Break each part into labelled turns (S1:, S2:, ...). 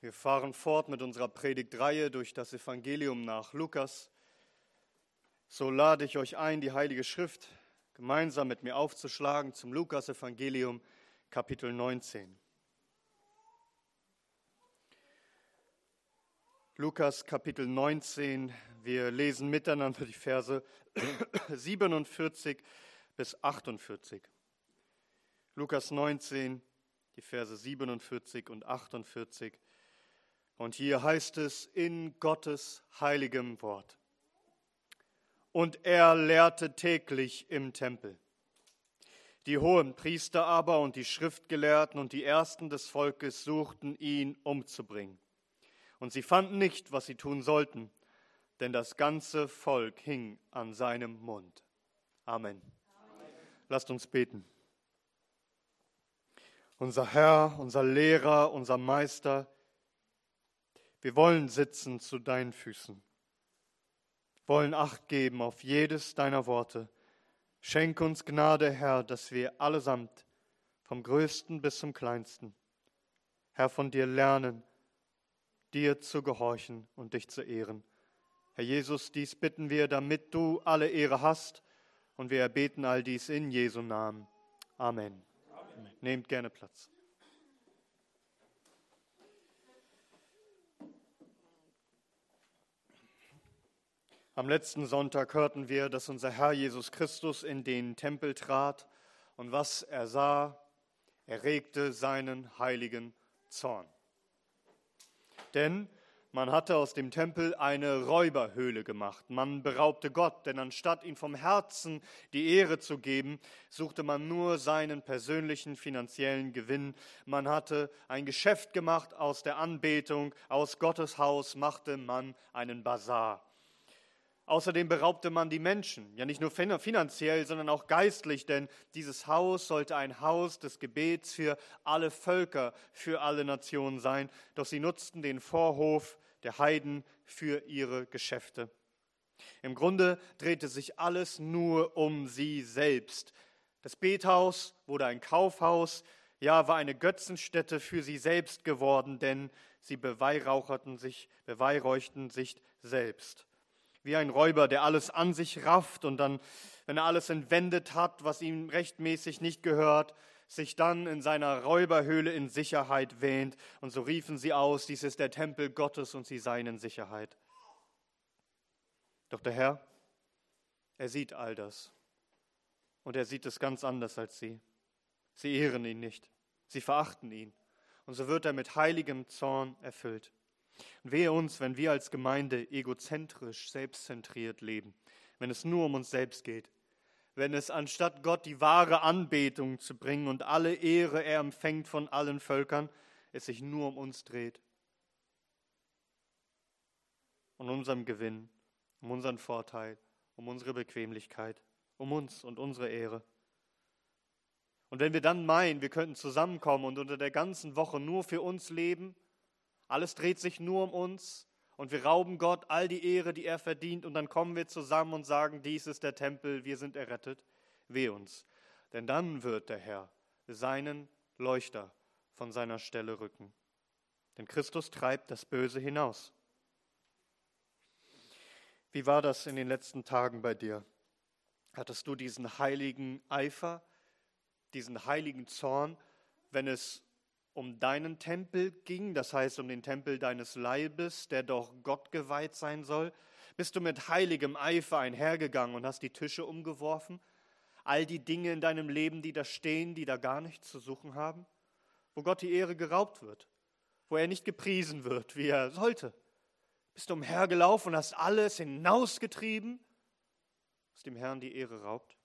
S1: Wir fahren fort mit unserer Predigtreihe durch das Evangelium nach Lukas. So lade ich euch ein, die Heilige Schrift gemeinsam mit mir aufzuschlagen zum Lukas-Evangelium, Kapitel 19. Lukas Kapitel 19, wir lesen miteinander die Verse 47 bis 48. Lukas 19, die Verse 47 und 48. Und hier heißt es in Gottes heiligem Wort. Und er lehrte täglich im Tempel. Die hohen Priester aber und die Schriftgelehrten und die Ersten des Volkes suchten ihn umzubringen. Und sie fanden nicht, was sie tun sollten, denn das ganze Volk hing an seinem Mund. Amen. Amen. Lasst uns beten. Unser Herr, unser Lehrer, unser Meister, wir wollen sitzen zu deinen Füßen, wollen Acht geben auf jedes deiner Worte. Schenk uns Gnade, Herr, dass wir allesamt, vom Größten bis zum Kleinsten, Herr, von dir lernen, dir zu gehorchen und dich zu ehren. Herr Jesus, dies bitten wir, damit du alle Ehre hast, und wir erbeten all dies in Jesu Namen. Amen. Amen. Nehmt gerne Platz. Am letzten Sonntag hörten wir, dass unser Herr Jesus Christus in den Tempel trat und was er sah, erregte seinen heiligen Zorn. Denn man hatte aus dem Tempel eine Räuberhöhle gemacht. Man beraubte Gott, denn anstatt ihm vom Herzen die Ehre zu geben, suchte man nur seinen persönlichen finanziellen Gewinn. Man hatte ein Geschäft gemacht aus der Anbetung, aus Gottes Haus machte man einen Bazar. Außerdem beraubte man die Menschen, ja nicht nur finanziell, sondern auch geistlich, denn dieses Haus sollte ein Haus des Gebets für alle Völker, für alle Nationen sein. Doch sie nutzten den Vorhof der Heiden für ihre Geschäfte. Im Grunde drehte sich alles nur um sie selbst. Das Bethaus wurde ein Kaufhaus, ja, war eine Götzenstätte für sie selbst geworden, denn sie beweihräucherten sich, beweihräuchten sich selbst wie ein Räuber, der alles an sich rafft und dann, wenn er alles entwendet hat, was ihm rechtmäßig nicht gehört, sich dann in seiner Räuberhöhle in Sicherheit wähnt. Und so riefen sie aus, dies ist der Tempel Gottes und sie seien in Sicherheit. Doch der Herr, er sieht all das. Und er sieht es ganz anders als sie. Sie ehren ihn nicht. Sie verachten ihn. Und so wird er mit heiligem Zorn erfüllt. Und wehe uns, wenn wir als Gemeinde egozentrisch, selbstzentriert leben, wenn es nur um uns selbst geht, wenn es anstatt Gott die wahre Anbetung zu bringen und alle Ehre er empfängt von allen Völkern, es sich nur um uns dreht. Um unserem Gewinn, um unseren Vorteil, um unsere Bequemlichkeit, um uns und unsere Ehre. Und wenn wir dann meinen, wir könnten zusammenkommen und unter der ganzen Woche nur für uns leben, alles dreht sich nur um uns und wir rauben Gott all die Ehre, die er verdient und dann kommen wir zusammen und sagen, dies ist der Tempel, wir sind errettet. Weh uns. Denn dann wird der Herr seinen Leuchter von seiner Stelle rücken. Denn Christus treibt das Böse hinaus. Wie war das in den letzten Tagen bei dir? Hattest du diesen heiligen Eifer, diesen heiligen Zorn, wenn es um deinen Tempel ging, das heißt um den Tempel deines Leibes, der doch Gott geweiht sein soll? Bist du mit heiligem Eifer einhergegangen und hast die Tische umgeworfen? All die Dinge in deinem Leben, die da stehen, die da gar nichts zu suchen haben? Wo Gott die Ehre geraubt wird, wo er nicht gepriesen wird, wie er sollte. Bist du umhergelaufen und hast alles hinausgetrieben, was dem Herrn die Ehre raubt?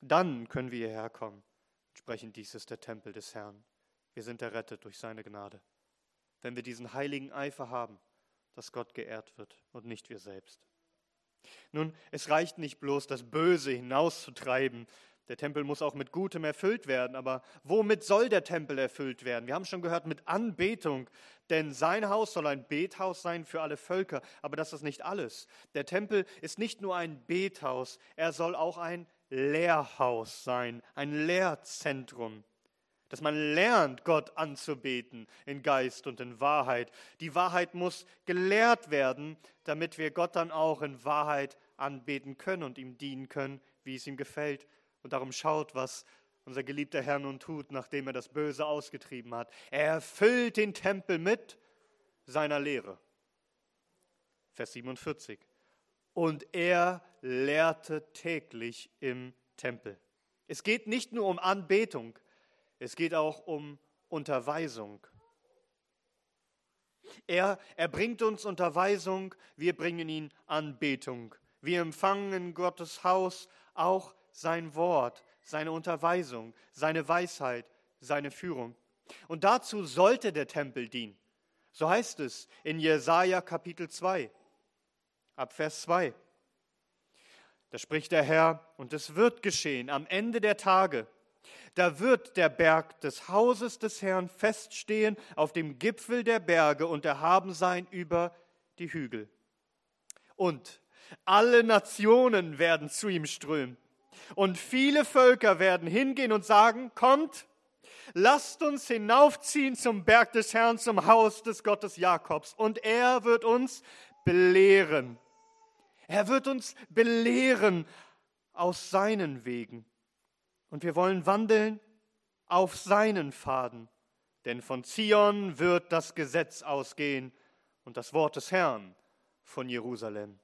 S1: Dann können wir hierher kommen sprechen, dies ist der Tempel des Herrn. Wir sind errettet durch seine Gnade. Wenn wir diesen heiligen Eifer haben, dass Gott geehrt wird und nicht wir selbst. Nun, es reicht nicht bloß, das Böse hinauszutreiben. Der Tempel muss auch mit Gutem erfüllt werden. Aber womit soll der Tempel erfüllt werden? Wir haben schon gehört, mit Anbetung. Denn sein Haus soll ein Bethaus sein für alle Völker. Aber das ist nicht alles. Der Tempel ist nicht nur ein Bethaus, er soll auch ein Lehrhaus sein, ein Lehrzentrum. dass man lernt, Gott anzubeten in Geist und in Wahrheit. Die Wahrheit muss gelehrt werden, damit wir Gott dann auch in Wahrheit anbeten können und ihm dienen können, wie es ihm gefällt. Und darum schaut, was unser geliebter Herr nun tut, nachdem er das Böse ausgetrieben hat. Er erfüllt den Tempel mit seiner Lehre. Vers 47. Und er lehrte täglich im Tempel. Es geht nicht nur um Anbetung, es geht auch um Unterweisung. Er, er bringt uns Unterweisung, wir bringen ihn Anbetung. Wir empfangen in Gottes Haus auch sein Wort, seine Unterweisung, seine Weisheit, seine Führung. Und dazu sollte der Tempel dienen. So heißt es in Jesaja Kapitel 2, ab Vers 2. Da spricht der Herr, und es wird geschehen am Ende der Tage, da wird der Berg des Hauses des Herrn feststehen auf dem Gipfel der Berge und erhaben sein über die Hügel. Und alle Nationen werden zu ihm strömen. Und viele Völker werden hingehen und sagen, kommt, lasst uns hinaufziehen zum Berg des Herrn, zum Haus des Gottes Jakobs. Und er wird uns belehren. Er wird uns belehren aus seinen Wegen und wir wollen wandeln auf seinen Pfaden. Denn von Zion wird das Gesetz ausgehen und das Wort des Herrn von Jerusalem.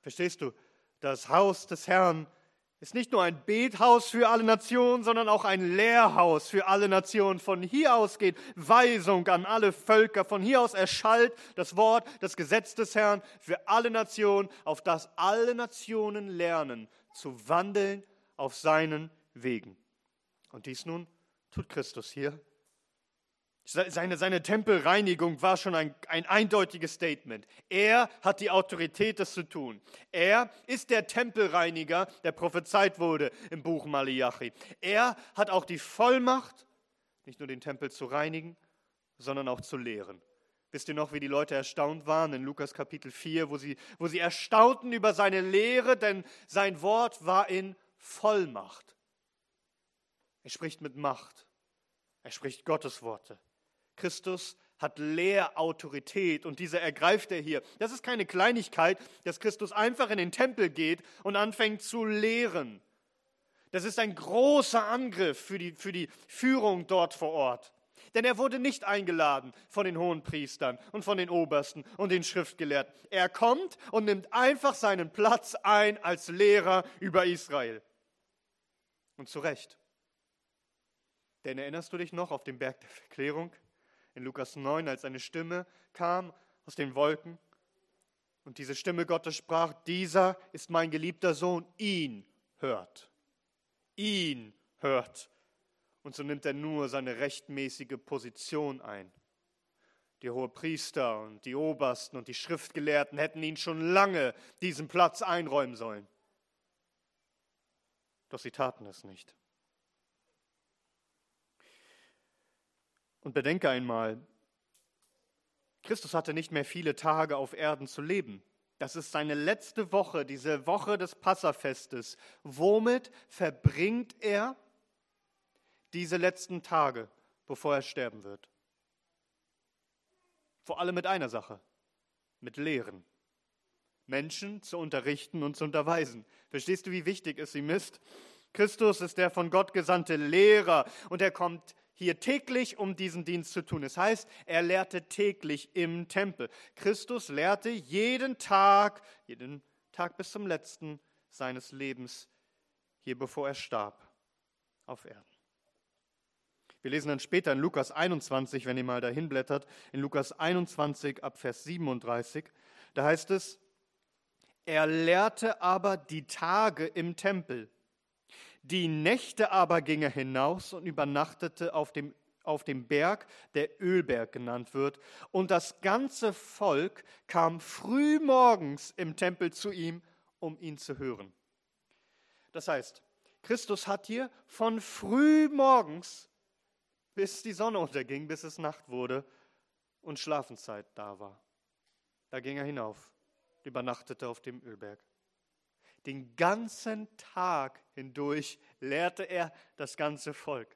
S1: Verstehst du? Das Haus des Herrn ist nicht nur ein Bethaus für alle Nationen, sondern auch ein Lehrhaus für alle Nationen. Von hier aus geht Weisung an alle Völker. Von hier aus erschallt das Wort, das Gesetz des Herrn für alle Nationen, auf das alle Nationen lernen, zu wandeln auf seinen Wegen. Und dies nun tut Christus hier. Seine, seine Tempelreinigung war schon ein, ein eindeutiges Statement. Er hat die Autorität, das zu tun. Er ist der Tempelreiniger, der prophezeit wurde im Buch Malachi. Er hat auch die Vollmacht, nicht nur den Tempel zu reinigen, sondern auch zu lehren. Wisst ihr noch, wie die Leute erstaunt waren in Lukas Kapitel 4, wo sie, wo sie erstaunten über seine Lehre, denn sein Wort war in Vollmacht. Er spricht mit Macht. Er spricht Gottes Worte. Christus hat Lehrautorität und diese ergreift er hier. Das ist keine Kleinigkeit, dass Christus einfach in den Tempel geht und anfängt zu lehren. Das ist ein großer Angriff für die, für die Führung dort vor Ort. Denn er wurde nicht eingeladen von den hohen Priestern und von den Obersten und den Schriftgelehrten. Er kommt und nimmt einfach seinen Platz ein als Lehrer über Israel. Und zu Recht. Denn erinnerst du dich noch auf dem Berg der Verklärung in Lukas 9, als eine Stimme kam aus den Wolken und diese Stimme Gottes sprach, dieser ist mein geliebter Sohn, ihn hört. Ihn hört. Und so nimmt er nur seine rechtmäßige Position ein. Die Hohepriester und die Obersten und die Schriftgelehrten hätten ihn schon lange diesen Platz einräumen sollen. Doch sie taten es nicht. Und bedenke einmal, Christus hatte nicht mehr viele Tage auf Erden zu leben. Das ist seine letzte Woche, diese Woche des Passafestes. Womit verbringt er diese letzten Tage, bevor er sterben wird? Vor allem mit einer Sache, mit Lehren. Menschen zu unterrichten und zu unterweisen. Verstehst du, wie wichtig es ihm ist? Christus ist der von Gott gesandte Lehrer und er kommt hier täglich, um diesen Dienst zu tun. Das heißt, er lehrte täglich im Tempel. Christus lehrte jeden Tag, jeden Tag bis zum letzten seines Lebens, hier bevor er starb, auf Erden. Wir lesen dann später in Lukas 21, wenn ihr mal dahin blättert, in Lukas 21 ab Vers 37, da heißt es, er lehrte aber die Tage im Tempel die Nächte aber ging er hinaus und übernachtete auf dem, auf dem Berg, der Ölberg genannt wird. Und das ganze Volk kam früh morgens im Tempel zu ihm, um ihn zu hören. Das heißt, Christus hat hier von früh morgens bis die Sonne unterging, bis es Nacht wurde und Schlafenszeit da war. Da ging er hinauf, übernachtete auf dem Ölberg. Den ganzen Tag hindurch lehrte er das ganze Volk.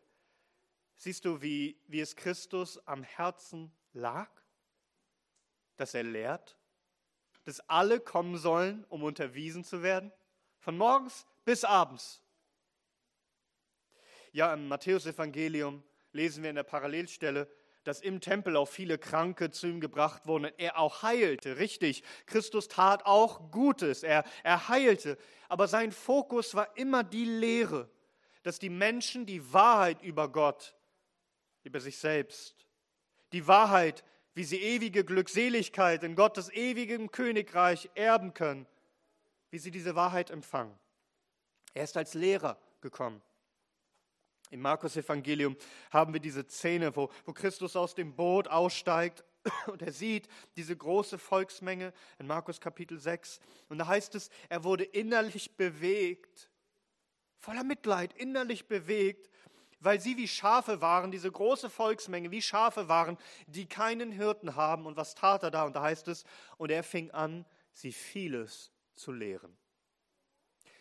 S1: Siehst du, wie, wie es Christus am Herzen lag? Dass er lehrt? Dass alle kommen sollen, um unterwiesen zu werden? Von morgens bis abends. Ja, im Matthäusevangelium lesen wir in der Parallelstelle, dass im Tempel auch viele Kranke zu ihm gebracht wurden und er auch heilte. Richtig, Christus tat auch Gutes, er, er heilte. Aber sein Fokus war immer die Lehre, dass die Menschen die Wahrheit über Gott, über sich selbst, die Wahrheit, wie sie ewige Glückseligkeit in Gottes ewigem Königreich erben können, wie sie diese Wahrheit empfangen. Er ist als Lehrer gekommen. Im Markus Evangelium haben wir diese Szene, wo, wo Christus aus dem Boot aussteigt und er sieht diese große Volksmenge in Markus Kapitel 6. Und da heißt es, er wurde innerlich bewegt, voller Mitleid, innerlich bewegt, weil sie wie Schafe waren, diese große Volksmenge wie Schafe waren, die keinen Hirten haben. Und was tat er da? Und da heißt es, und er fing an, sie vieles zu lehren.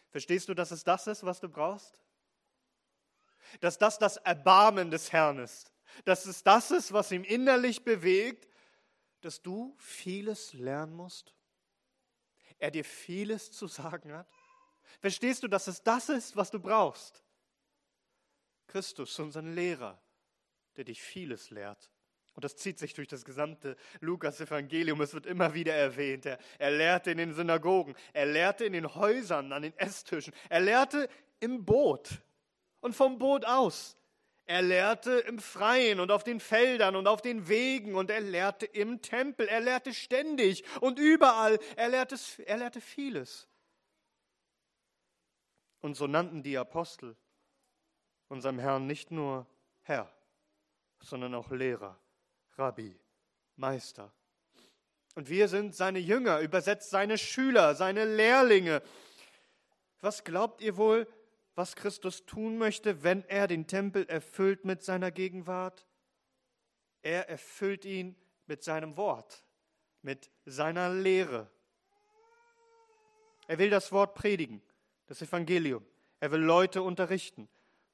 S1: Verstehst du, dass es das ist, was du brauchst? Dass das das Erbarmen des Herrn ist, dass es das ist, was ihm innerlich bewegt, dass du vieles lernen musst, er dir vieles zu sagen hat. Verstehst du, dass es das ist, was du brauchst? Christus, unseren Lehrer, der dich vieles lehrt. Und das zieht sich durch das gesamte Lukas-Evangelium. Es wird immer wieder erwähnt. Er, er lehrte in den Synagogen, er lehrte in den Häusern, an den Esstischen, er lehrte im Boot und vom Boot aus. Er lehrte im Freien und auf den Feldern und auf den Wegen und er lehrte im Tempel. Er lehrte ständig und überall. Er lehrte, er lehrte vieles. Und so nannten die Apostel unserem Herrn nicht nur Herr, sondern auch Lehrer, Rabbi, Meister. Und wir sind seine Jünger, übersetzt seine Schüler, seine Lehrlinge. Was glaubt ihr wohl, was Christus tun möchte, wenn er den Tempel erfüllt mit seiner Gegenwart? Er erfüllt ihn mit seinem Wort, mit seiner Lehre. Er will das Wort predigen, das Evangelium. Er will Leute unterrichten.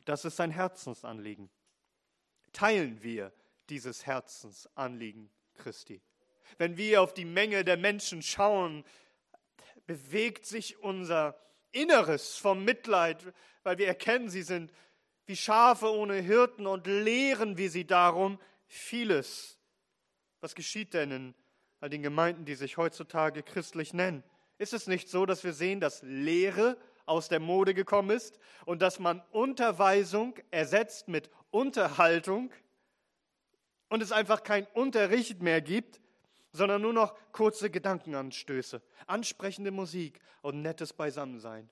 S1: Das ist sein Herzensanliegen. Teilen wir dieses Herzensanliegen Christi. Wenn wir auf die Menge der Menschen schauen, bewegt sich unser Inneres vom Mitleid, weil wir erkennen, sie sind wie Schafe ohne Hirten und lehren wir sie darum vieles. Was geschieht denn in all den Gemeinden, die sich heutzutage christlich nennen? Ist es nicht so, dass wir sehen, dass Lehre aus der Mode gekommen ist und dass man Unterweisung ersetzt mit Unterhaltung und es einfach kein Unterricht mehr gibt, sondern nur noch kurze Gedankenanstöße, ansprechende Musik und nettes Beisammensein.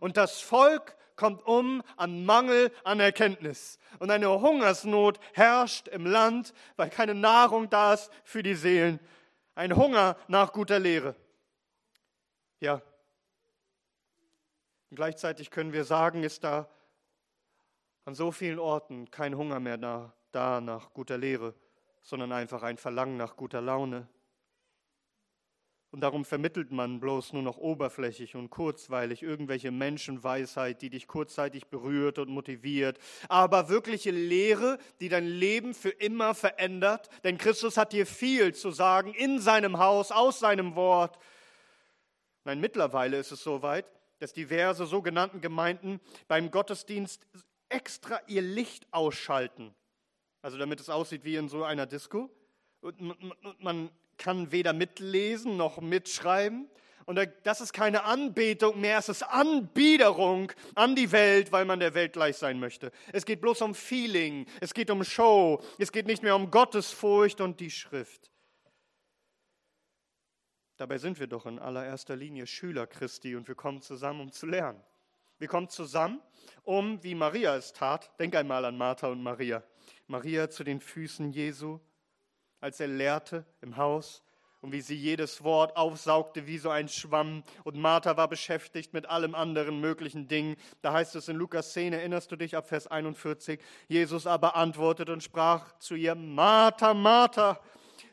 S1: Und das Volk kommt um an Mangel an Erkenntnis. Und eine Hungersnot herrscht im Land, weil keine Nahrung da ist für die Seelen. Ein Hunger nach guter Lehre. Ja. Und gleichzeitig können wir sagen, ist da an so vielen Orten kein Hunger mehr da, da nach guter Lehre sondern einfach ein Verlangen nach guter Laune. Und darum vermittelt man bloß nur noch oberflächlich und kurzweilig irgendwelche Menschenweisheit, die dich kurzzeitig berührt und motiviert. Aber wirkliche Lehre, die dein Leben für immer verändert. Denn Christus hat dir viel zu sagen in seinem Haus, aus seinem Wort. Nein, mittlerweile ist es soweit, dass diverse sogenannten Gemeinden beim Gottesdienst extra ihr Licht ausschalten also damit es aussieht wie in so einer Disco. Und man kann weder mitlesen noch mitschreiben. Und das ist keine Anbetung mehr, es ist Anbiederung an die Welt, weil man der Welt gleich sein möchte. Es geht bloß um Feeling, es geht um Show, es geht nicht mehr um Gottesfurcht und die Schrift. Dabei sind wir doch in allererster Linie Schüler Christi und wir kommen zusammen, um zu lernen. Wir kommen zusammen, um, wie Maria es tat, denk einmal an Martha und Maria, Maria zu den Füßen Jesu, als er lehrte im Haus und wie sie jedes Wort aufsaugte wie so ein Schwamm. Und Martha war beschäftigt mit allem anderen möglichen Dingen. Da heißt es in Lukas 10, erinnerst du dich ab Vers 41, Jesus aber antwortete und sprach zu ihr, Martha, Martha,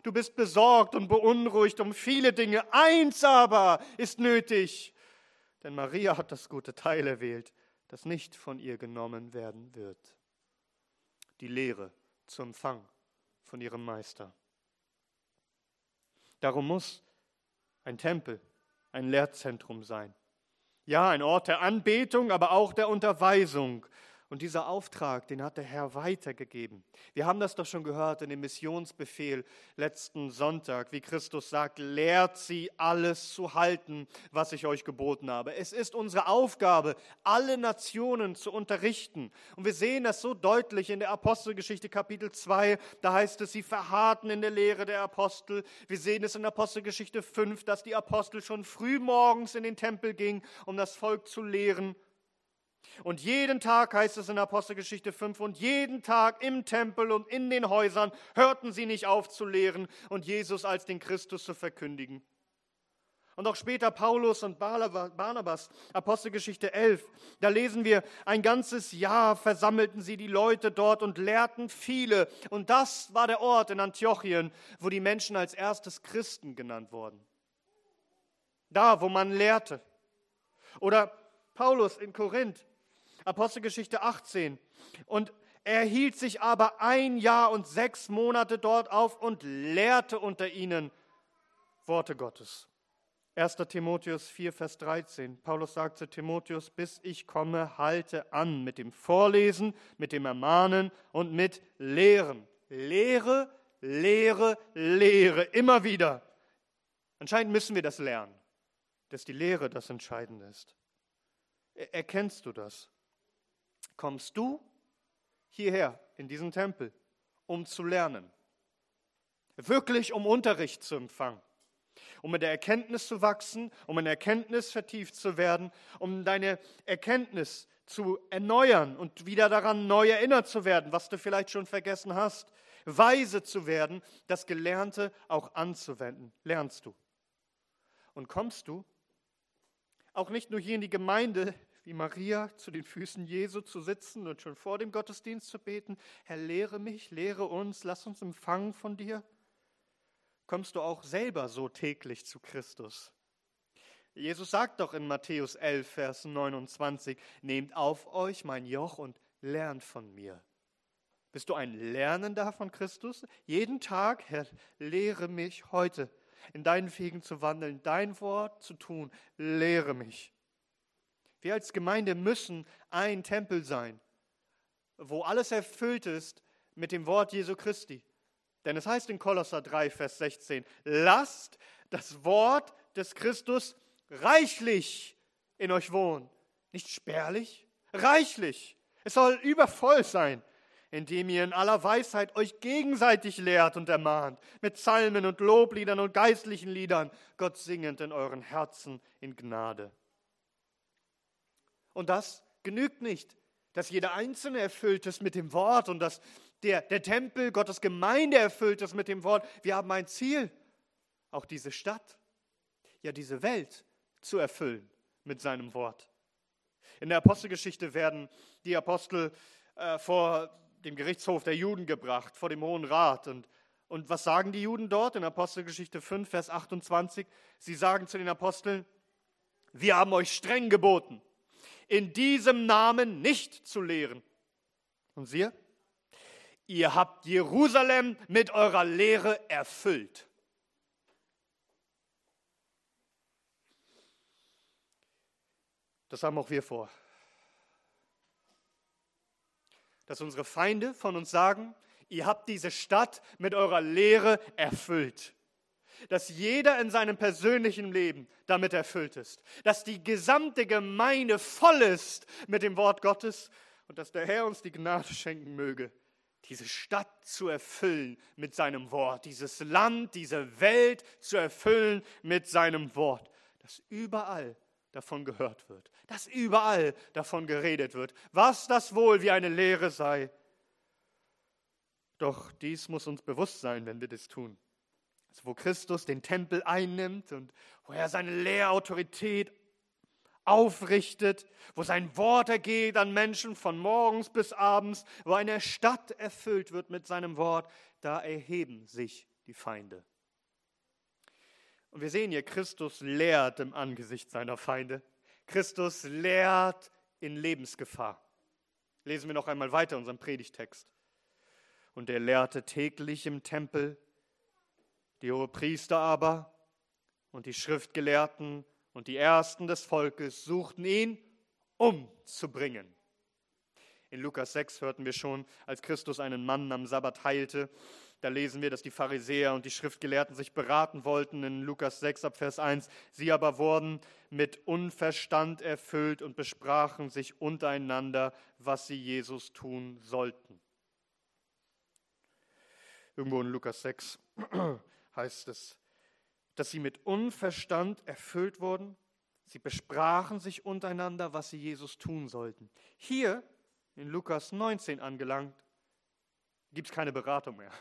S1: du bist besorgt und beunruhigt um viele Dinge. Eins aber ist nötig. Denn Maria hat das gute Teil erwählt, das nicht von ihr genommen werden wird. Die Lehre zu empfangen von ihrem Meister. Darum muss ein Tempel ein Lehrzentrum sein. Ja, ein Ort der Anbetung, aber auch der Unterweisung und dieser Auftrag, den hat der Herr weitergegeben. Wir haben das doch schon gehört in dem Missionsbefehl letzten Sonntag, wie Christus sagt, lehrt sie alles zu halten, was ich euch geboten habe. Es ist unsere Aufgabe, alle Nationen zu unterrichten. Und wir sehen das so deutlich in der Apostelgeschichte Kapitel 2. Da heißt es, sie verharrten in der Lehre der Apostel. Wir sehen es in Apostelgeschichte 5, dass die Apostel schon früh morgens in den Tempel gingen, um das Volk zu lehren. Und jeden Tag heißt es in Apostelgeschichte 5, und jeden Tag im Tempel und in den Häusern hörten sie nicht auf zu lehren und Jesus als den Christus zu verkündigen. Und auch später Paulus und Barnabas, Apostelgeschichte 11, da lesen wir, ein ganzes Jahr versammelten sie die Leute dort und lehrten viele. Und das war der Ort in Antiochien, wo die Menschen als erstes Christen genannt wurden. Da, wo man lehrte. Oder Paulus in Korinth, Apostelgeschichte 18. Und er hielt sich aber ein Jahr und sechs Monate dort auf und lehrte unter ihnen Worte Gottes. 1. Timotheus 4, Vers 13. Paulus sagt zu Timotheus, bis ich komme, halte an mit dem Vorlesen, mit dem Ermahnen und mit Lehren. Lehre, Lehre, Lehre, immer wieder. Anscheinend müssen wir das lernen, dass die Lehre das Entscheidende ist. Erkennst du das? Kommst du hierher in diesen Tempel, um zu lernen. Wirklich um Unterricht zu empfangen, um in der Erkenntnis zu wachsen, um in Erkenntnis vertieft zu werden, um deine Erkenntnis zu erneuern und wieder daran neu erinnert zu werden, was du vielleicht schon vergessen hast, weise zu werden, das Gelernte auch anzuwenden. Lernst du. Und kommst du auch nicht nur hier in die Gemeinde, wie Maria zu den Füßen Jesu zu sitzen und schon vor dem Gottesdienst zu beten, Herr, lehre mich, lehre uns, lass uns empfangen von dir? Kommst du auch selber so täglich zu Christus? Jesus sagt doch in Matthäus 11, Vers 29, nehmt auf euch mein Joch und lernt von mir. Bist du ein Lernender von Christus? Jeden Tag, Herr, lehre mich heute in deinen Wegen zu wandeln, dein Wort zu tun, lehre mich. Wir als Gemeinde müssen ein Tempel sein, wo alles erfüllt ist mit dem Wort Jesu Christi. Denn es heißt in Kolosser 3, Vers 16, lasst das Wort des Christus reichlich in euch wohnen. Nicht spärlich, reichlich. Es soll übervoll sein, indem ihr in aller Weisheit euch gegenseitig lehrt und ermahnt, mit Psalmen und Lobliedern und geistlichen Liedern, Gott singend in euren Herzen in Gnade. Und das genügt nicht, dass jeder Einzelne erfüllt ist mit dem Wort und dass der, der Tempel, Gottes Gemeinde erfüllt ist mit dem Wort. Wir haben ein Ziel, auch diese Stadt, ja diese Welt zu erfüllen mit seinem Wort. In der Apostelgeschichte werden die Apostel äh, vor dem Gerichtshof der Juden gebracht, vor dem Hohen Rat. Und, und was sagen die Juden dort in Apostelgeschichte 5, Vers 28? Sie sagen zu den Aposteln, wir haben euch streng geboten, in diesem Namen nicht zu lehren. Und siehe, ihr habt Jerusalem mit eurer Lehre erfüllt. Das haben auch wir vor. Dass unsere Feinde von uns sagen, ihr habt diese Stadt mit eurer Lehre erfüllt dass jeder in seinem persönlichen Leben damit erfüllt ist, dass die gesamte Gemeinde voll ist mit dem Wort Gottes und dass der Herr uns die Gnade schenken möge, diese Stadt zu erfüllen mit seinem Wort, dieses Land, diese Welt zu erfüllen mit seinem Wort, dass überall davon gehört wird, dass überall davon geredet wird, was das wohl wie eine Lehre sei. Doch dies muss uns bewusst sein, wenn wir das tun wo Christus den Tempel einnimmt und wo er seine Lehrautorität aufrichtet, wo sein Wort ergeht an Menschen von morgens bis abends, wo eine Stadt erfüllt wird mit seinem Wort, da erheben sich die Feinde. Und wir sehen hier, Christus lehrt im Angesicht seiner Feinde. Christus lehrt in Lebensgefahr. Lesen wir noch einmal weiter unseren Predigtext. und er lehrte täglich im Tempel. Die Hohepriester aber und die Schriftgelehrten und die Ersten des Volkes suchten ihn umzubringen. In Lukas 6 hörten wir schon, als Christus einen Mann am Sabbat heilte, da lesen wir, dass die Pharisäer und die Schriftgelehrten sich beraten wollten in Lukas 6 ab Vers 1. Sie aber wurden mit Unverstand erfüllt und besprachen sich untereinander, was sie Jesus tun sollten. Irgendwo in Lukas 6 heißt es, dass sie mit Unverstand erfüllt wurden. Sie besprachen sich untereinander, was sie Jesus tun sollten. Hier in Lukas 19 angelangt, gibt es keine Beratung mehr.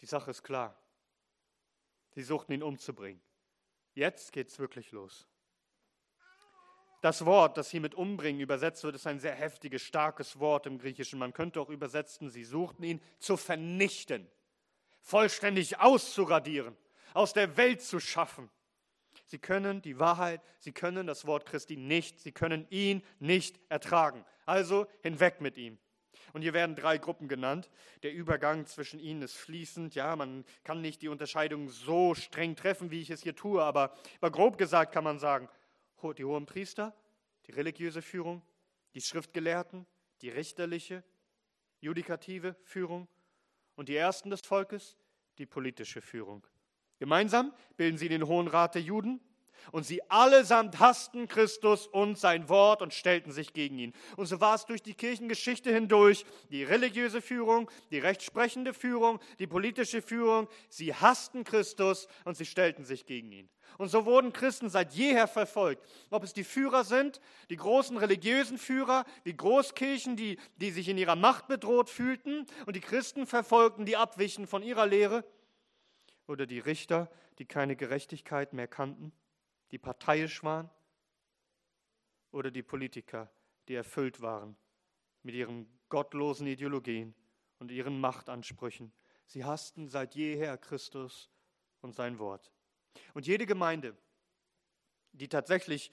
S1: Die Sache ist klar. Sie suchten ihn umzubringen. Jetzt geht es wirklich los. Das Wort, das hier mit umbringen übersetzt wird, ist ein sehr heftiges, starkes Wort im Griechischen. Man könnte auch übersetzen, sie suchten ihn zu vernichten, vollständig auszuradieren, aus der Welt zu schaffen. Sie können die Wahrheit, sie können das Wort Christi nicht, sie können ihn nicht ertragen. Also hinweg mit ihm. Und hier werden drei Gruppen genannt. Der Übergang zwischen ihnen ist fließend. Ja, man kann nicht die Unterscheidung so streng treffen, wie ich es hier tue, aber, aber grob gesagt kann man sagen, die hohen Priester, die religiöse Führung, die Schriftgelehrten, die richterliche, judikative Führung und die Ersten des Volkes, die politische Führung. Gemeinsam bilden sie den Hohen Rat der Juden und sie allesamt hassten Christus und sein Wort und stellten sich gegen ihn. Und so war es durch die Kirchengeschichte hindurch, die religiöse Führung, die rechtsprechende Führung, die politische Führung, sie hassten Christus und sie stellten sich gegen ihn. Und so wurden Christen seit jeher verfolgt. Ob es die Führer sind, die großen religiösen Führer, die Großkirchen, die, die sich in ihrer Macht bedroht fühlten und die Christen verfolgten, die abwichen von ihrer Lehre, oder die Richter, die keine Gerechtigkeit mehr kannten die parteiisch waren oder die Politiker, die erfüllt waren mit ihren gottlosen Ideologien und ihren Machtansprüchen. Sie hassten seit jeher Christus und sein Wort. Und jede Gemeinde, die tatsächlich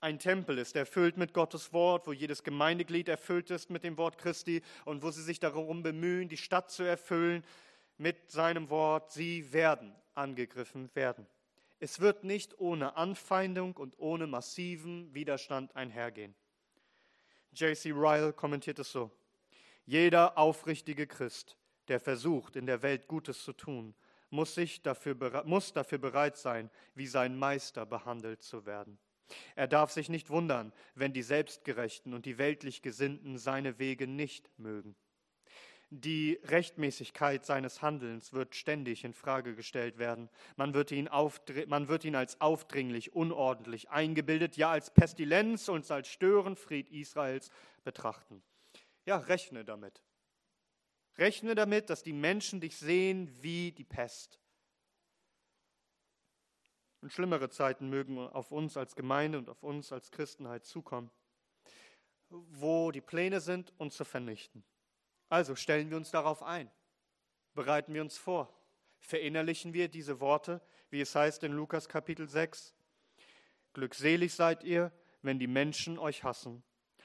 S1: ein Tempel ist, erfüllt mit Gottes Wort, wo jedes Gemeindeglied erfüllt ist mit dem Wort Christi und wo sie sich darum bemühen, die Stadt zu erfüllen mit seinem Wort, sie werden angegriffen werden. Es wird nicht ohne Anfeindung und ohne massiven Widerstand einhergehen. J.C. Ryle kommentiert es so. Jeder aufrichtige Christ, der versucht, in der Welt Gutes zu tun, muss, sich dafür, muss dafür bereit sein, wie sein Meister behandelt zu werden. Er darf sich nicht wundern, wenn die Selbstgerechten und die weltlich Gesinnten seine Wege nicht mögen. Die Rechtmäßigkeit seines Handelns wird ständig in Frage gestellt werden. Man wird, ihn man wird ihn als aufdringlich, unordentlich, eingebildet, ja als Pestilenz und als Störenfried Israels betrachten. Ja, rechne damit. Rechne damit, dass die Menschen dich sehen wie die Pest. Und schlimmere Zeiten mögen auf uns als Gemeinde und auf uns als Christenheit zukommen, wo die Pläne sind, uns zu vernichten. Also stellen wir uns darauf ein, bereiten wir uns vor, verinnerlichen wir diese Worte, wie es heißt in Lukas Kapitel 6. Glückselig seid ihr, wenn die Menschen euch hassen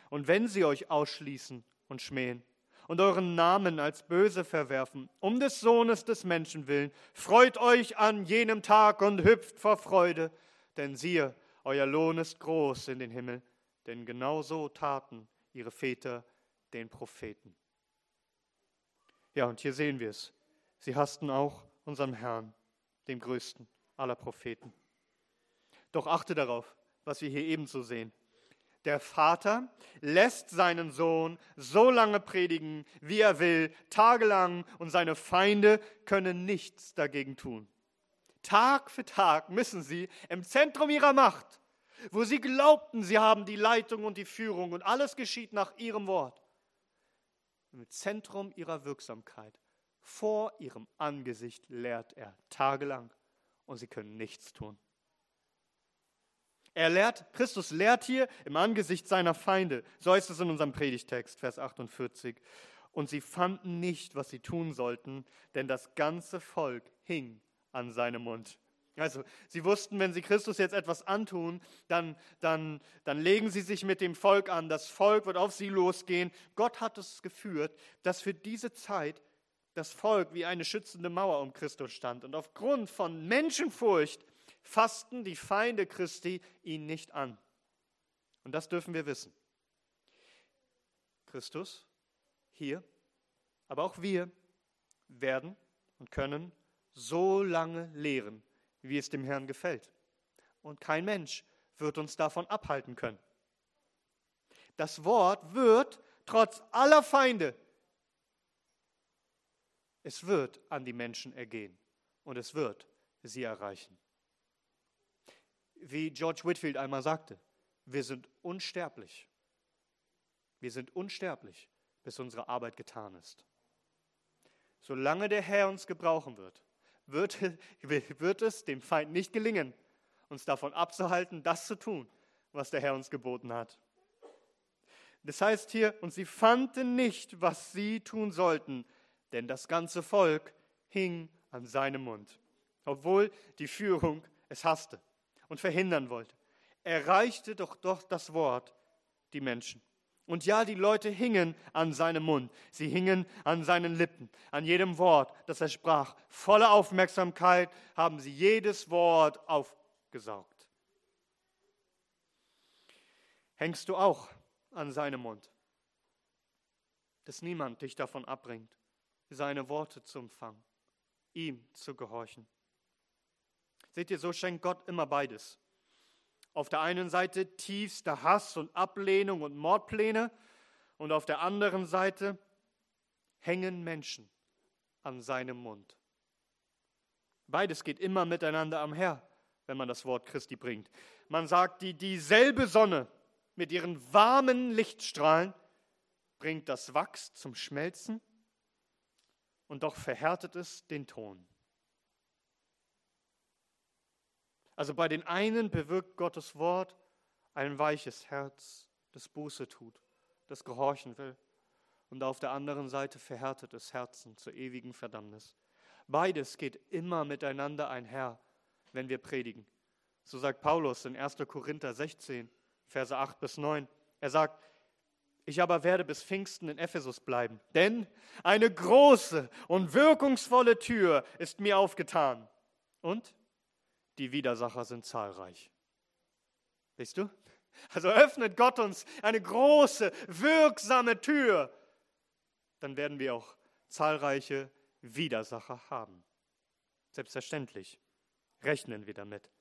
S1: und wenn sie euch ausschließen und schmähen und euren Namen als böse verwerfen, um des Sohnes des Menschen willen. Freut euch an jenem Tag und hüpft vor Freude, denn siehe, euer Lohn ist groß in den Himmel, denn genauso taten ihre Väter den Propheten. Ja, und hier sehen wir es. Sie hassten auch unserem Herrn, dem größten aller Propheten. Doch achte darauf, was wir hier ebenso sehen. Der Vater lässt seinen Sohn so lange predigen, wie er will, tagelang, und seine Feinde können nichts dagegen tun. Tag für Tag müssen sie im Zentrum ihrer Macht, wo sie glaubten, sie haben die Leitung und die Führung und alles geschieht nach ihrem Wort, im Zentrum ihrer Wirksamkeit. Vor ihrem Angesicht lehrt er tagelang und sie können nichts tun. Er lehrt, Christus lehrt hier im Angesicht seiner Feinde. So heißt es in unserem Predigtext, Vers 48. Und sie fanden nicht, was sie tun sollten, denn das ganze Volk hing an seinem Mund. Also, sie wussten, wenn sie Christus jetzt etwas antun, dann, dann, dann legen sie sich mit dem Volk an. Das Volk wird auf sie losgehen. Gott hat es geführt, dass für diese Zeit das Volk wie eine schützende Mauer um Christus stand. Und aufgrund von Menschenfurcht fassten die Feinde Christi ihn nicht an. Und das dürfen wir wissen. Christus hier, aber auch wir werden und können so lange lehren, wie es dem Herrn gefällt. Und kein Mensch wird uns davon abhalten können. Das Wort wird trotz aller Feinde, es wird an die Menschen ergehen und es wird sie erreichen. Wie George Whitfield einmal sagte, wir sind unsterblich. Wir sind unsterblich, bis unsere Arbeit getan ist. Solange der Herr uns gebrauchen wird, wird, wird es dem Feind nicht gelingen, uns davon abzuhalten, das zu tun, was der Herr uns geboten hat. Das heißt hier, und sie fanden nicht, was sie tun sollten, denn das ganze Volk hing an seinem Mund, obwohl die Führung es hasste und verhindern wollte. Erreichte doch doch das Wort die Menschen. Und ja, die Leute hingen an seinem Mund, sie hingen an seinen Lippen, an jedem Wort, das er sprach. Voller Aufmerksamkeit haben sie jedes Wort aufgesaugt. Hängst du auch an seinem Mund, dass niemand dich davon abbringt, seine Worte zu empfangen, ihm zu gehorchen. Seht ihr, so schenkt Gott immer beides. Auf der einen Seite tiefster Hass und Ablehnung und Mordpläne und auf der anderen Seite hängen Menschen an seinem Mund. Beides geht immer miteinander am Her, wenn man das Wort Christi bringt. Man sagt, die dieselbe Sonne mit ihren warmen Lichtstrahlen bringt das Wachs zum Schmelzen und doch verhärtet es den Ton. Also bei den einen bewirkt Gottes Wort ein weiches Herz, das Buße tut, das gehorchen will. Und auf der anderen Seite verhärtet es Herzen zur ewigen Verdammnis. Beides geht immer miteinander einher, wenn wir predigen. So sagt Paulus in 1. Korinther 16, Verse 8 bis 9. Er sagt, ich aber werde bis Pfingsten in Ephesus bleiben, denn eine große und wirkungsvolle Tür ist mir aufgetan. Und die Widersacher sind zahlreich. Siehst du? Also öffnet Gott uns eine große, wirksame Tür, dann werden wir auch zahlreiche Widersacher haben. Selbstverständlich rechnen wir damit.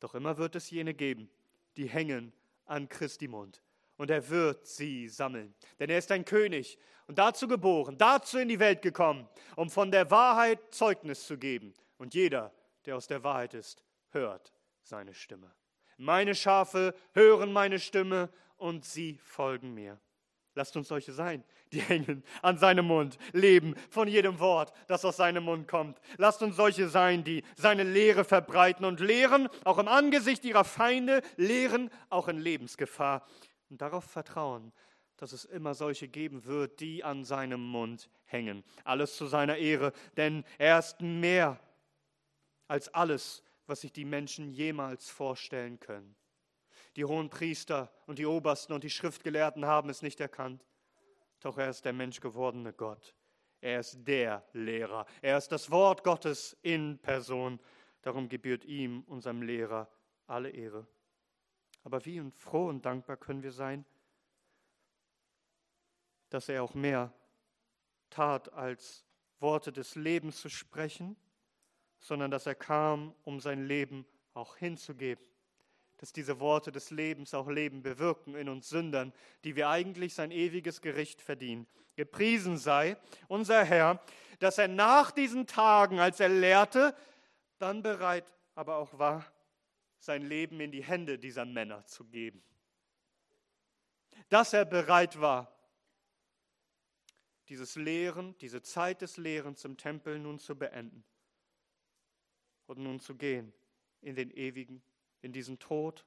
S1: Doch immer wird es jene geben, die hängen an Christi Mund. Und er wird sie sammeln. Denn er ist ein König und dazu geboren, dazu in die Welt gekommen, um von der Wahrheit Zeugnis zu geben. Und jeder, der aus der Wahrheit ist, hört seine Stimme. Meine Schafe hören meine Stimme und sie folgen mir. Lasst uns solche sein, die hängen an seinem Mund, leben von jedem Wort, das aus seinem Mund kommt. Lasst uns solche sein, die seine Lehre verbreiten und lehren, auch im Angesicht ihrer Feinde, lehren, auch in Lebensgefahr. Und darauf vertrauen, dass es immer solche geben wird, die an seinem Mund hängen. Alles zu seiner Ehre, denn er ist mehr als alles, was sich die Menschen jemals vorstellen können. Die hohen Priester und die Obersten und die Schriftgelehrten haben es nicht erkannt. Doch er ist der menschgewordene Gott. Er ist der Lehrer. Er ist das Wort Gottes in Person. Darum gebührt ihm, unserem Lehrer, alle Ehre. Aber wie und froh und dankbar können wir sein, dass er auch mehr tat, als Worte des Lebens zu sprechen, sondern dass er kam, um sein Leben auch hinzugeben. Dass diese Worte des Lebens auch Leben bewirken in uns Sündern, die wir eigentlich sein ewiges Gericht verdienen. Gepriesen sei unser Herr, dass er nach diesen Tagen, als er lehrte, dann bereit aber auch war, sein Leben in die Hände dieser Männer zu geben. Dass er bereit war, dieses Lehren, diese Zeit des Lehrens im Tempel nun zu beenden und nun zu gehen in den ewigen, in diesen Tod,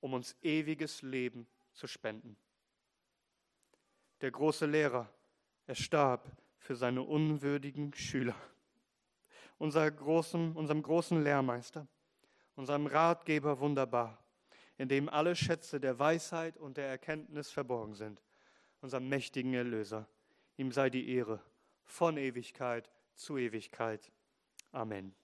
S1: um uns ewiges Leben zu spenden. Der große Lehrer, er starb für seine unwürdigen Schüler. unser großen, unserem großen Lehrmeister, unserem Ratgeber wunderbar, in dem alle Schätze der Weisheit und der Erkenntnis verborgen sind, unserem mächtigen Erlöser. Ihm sei die Ehre von Ewigkeit zu Ewigkeit. Amen.